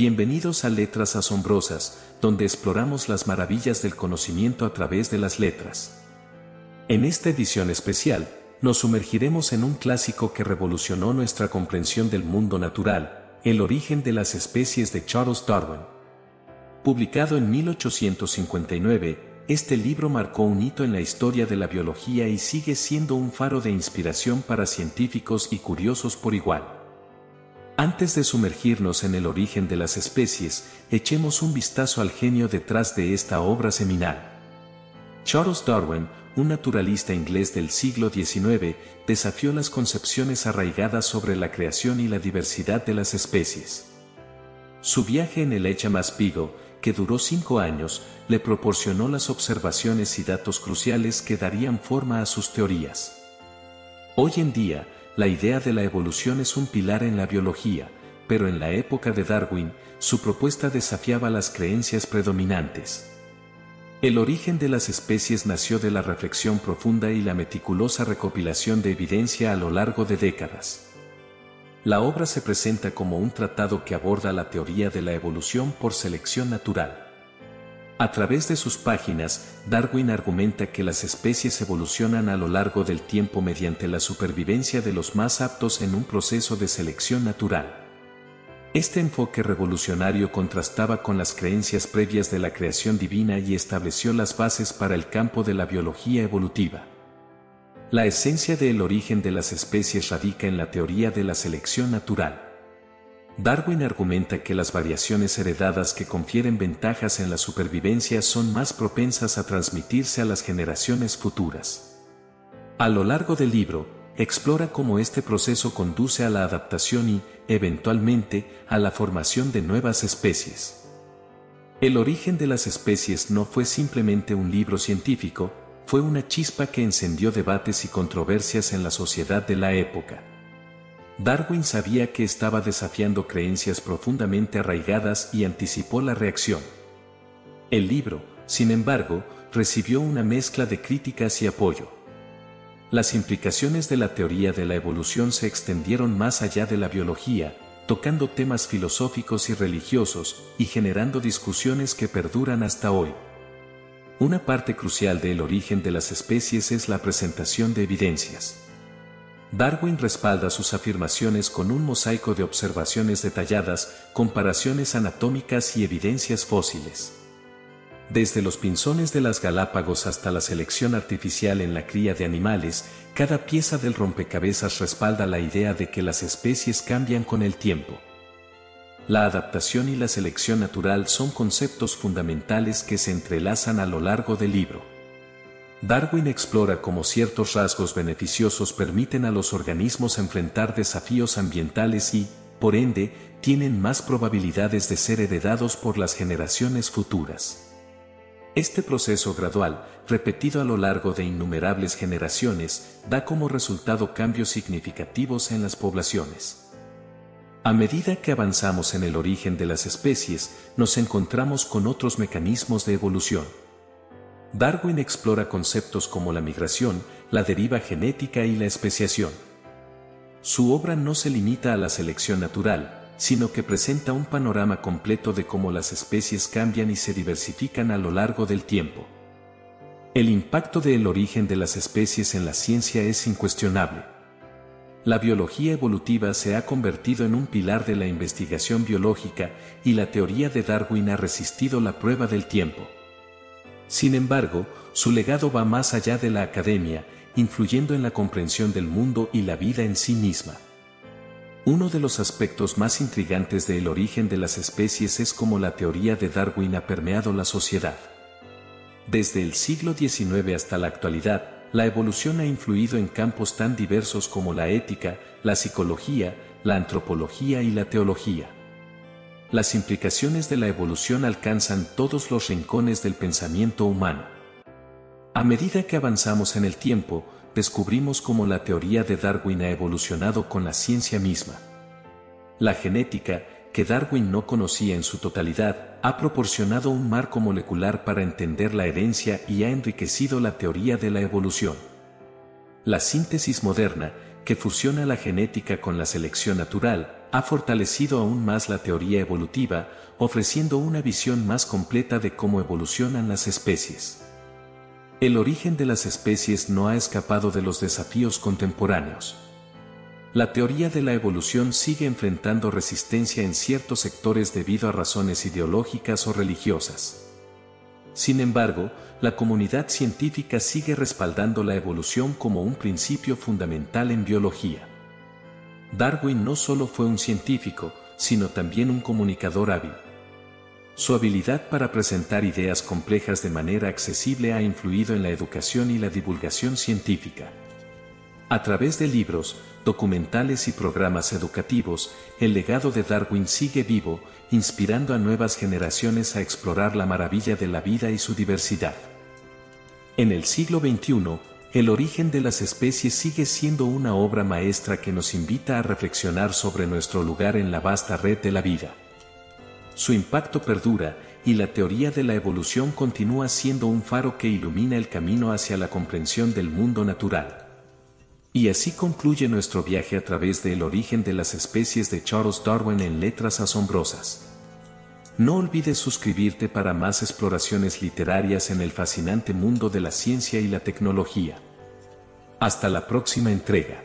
Bienvenidos a Letras Asombrosas, donde exploramos las maravillas del conocimiento a través de las letras. En esta edición especial, nos sumergiremos en un clásico que revolucionó nuestra comprensión del mundo natural, El origen de las especies de Charles Darwin. Publicado en 1859, este libro marcó un hito en la historia de la biología y sigue siendo un faro de inspiración para científicos y curiosos por igual. Antes de sumergirnos en el origen de las especies, echemos un vistazo al genio detrás de esta obra seminal. Charles Darwin, un naturalista inglés del siglo XIX, desafió las concepciones arraigadas sobre la creación y la diversidad de las especies. Su viaje en el Beagle, que duró cinco años, le proporcionó las observaciones y datos cruciales que darían forma a sus teorías. Hoy en día, la idea de la evolución es un pilar en la biología, pero en la época de Darwin, su propuesta desafiaba las creencias predominantes. El origen de las especies nació de la reflexión profunda y la meticulosa recopilación de evidencia a lo largo de décadas. La obra se presenta como un tratado que aborda la teoría de la evolución por selección natural. A través de sus páginas, Darwin argumenta que las especies evolucionan a lo largo del tiempo mediante la supervivencia de los más aptos en un proceso de selección natural. Este enfoque revolucionario contrastaba con las creencias previas de la creación divina y estableció las bases para el campo de la biología evolutiva. La esencia del origen de las especies radica en la teoría de la selección natural. Darwin argumenta que las variaciones heredadas que confieren ventajas en la supervivencia son más propensas a transmitirse a las generaciones futuras. A lo largo del libro, explora cómo este proceso conduce a la adaptación y, eventualmente, a la formación de nuevas especies. El origen de las especies no fue simplemente un libro científico, fue una chispa que encendió debates y controversias en la sociedad de la época. Darwin sabía que estaba desafiando creencias profundamente arraigadas y anticipó la reacción. El libro, sin embargo, recibió una mezcla de críticas y apoyo. Las implicaciones de la teoría de la evolución se extendieron más allá de la biología, tocando temas filosóficos y religiosos, y generando discusiones que perduran hasta hoy. Una parte crucial del origen de las especies es la presentación de evidencias. Darwin respalda sus afirmaciones con un mosaico de observaciones detalladas, comparaciones anatómicas y evidencias fósiles. Desde los pinzones de las Galápagos hasta la selección artificial en la cría de animales, cada pieza del rompecabezas respalda la idea de que las especies cambian con el tiempo. La adaptación y la selección natural son conceptos fundamentales que se entrelazan a lo largo del libro. Darwin explora cómo ciertos rasgos beneficiosos permiten a los organismos enfrentar desafíos ambientales y, por ende, tienen más probabilidades de ser heredados por las generaciones futuras. Este proceso gradual, repetido a lo largo de innumerables generaciones, da como resultado cambios significativos en las poblaciones. A medida que avanzamos en el origen de las especies, nos encontramos con otros mecanismos de evolución. Darwin explora conceptos como la migración, la deriva genética y la especiación. Su obra no se limita a la selección natural, sino que presenta un panorama completo de cómo las especies cambian y se diversifican a lo largo del tiempo. El impacto del origen de las especies en la ciencia es incuestionable. La biología evolutiva se ha convertido en un pilar de la investigación biológica y la teoría de Darwin ha resistido la prueba del tiempo. Sin embargo, su legado va más allá de la academia, influyendo en la comprensión del mundo y la vida en sí misma. Uno de los aspectos más intrigantes del origen de las especies es cómo la teoría de Darwin ha permeado la sociedad. Desde el siglo XIX hasta la actualidad, la evolución ha influido en campos tan diversos como la ética, la psicología, la antropología y la teología las implicaciones de la evolución alcanzan todos los rincones del pensamiento humano. A medida que avanzamos en el tiempo, descubrimos cómo la teoría de Darwin ha evolucionado con la ciencia misma. La genética, que Darwin no conocía en su totalidad, ha proporcionado un marco molecular para entender la herencia y ha enriquecido la teoría de la evolución. La síntesis moderna, que fusiona la genética con la selección natural, ha fortalecido aún más la teoría evolutiva, ofreciendo una visión más completa de cómo evolucionan las especies. El origen de las especies no ha escapado de los desafíos contemporáneos. La teoría de la evolución sigue enfrentando resistencia en ciertos sectores debido a razones ideológicas o religiosas. Sin embargo, la comunidad científica sigue respaldando la evolución como un principio fundamental en biología. Darwin no solo fue un científico, sino también un comunicador hábil. Su habilidad para presentar ideas complejas de manera accesible ha influido en la educación y la divulgación científica. A través de libros, documentales y programas educativos, el legado de Darwin sigue vivo, inspirando a nuevas generaciones a explorar la maravilla de la vida y su diversidad. En el siglo XXI, el origen de las especies sigue siendo una obra maestra que nos invita a reflexionar sobre nuestro lugar en la vasta red de la vida. Su impacto perdura, y la teoría de la evolución continúa siendo un faro que ilumina el camino hacia la comprensión del mundo natural. Y así concluye nuestro viaje a través del origen de las especies de Charles Darwin en Letras Asombrosas. No olvides suscribirte para más exploraciones literarias en el fascinante mundo de la ciencia y la tecnología. Hasta la próxima entrega.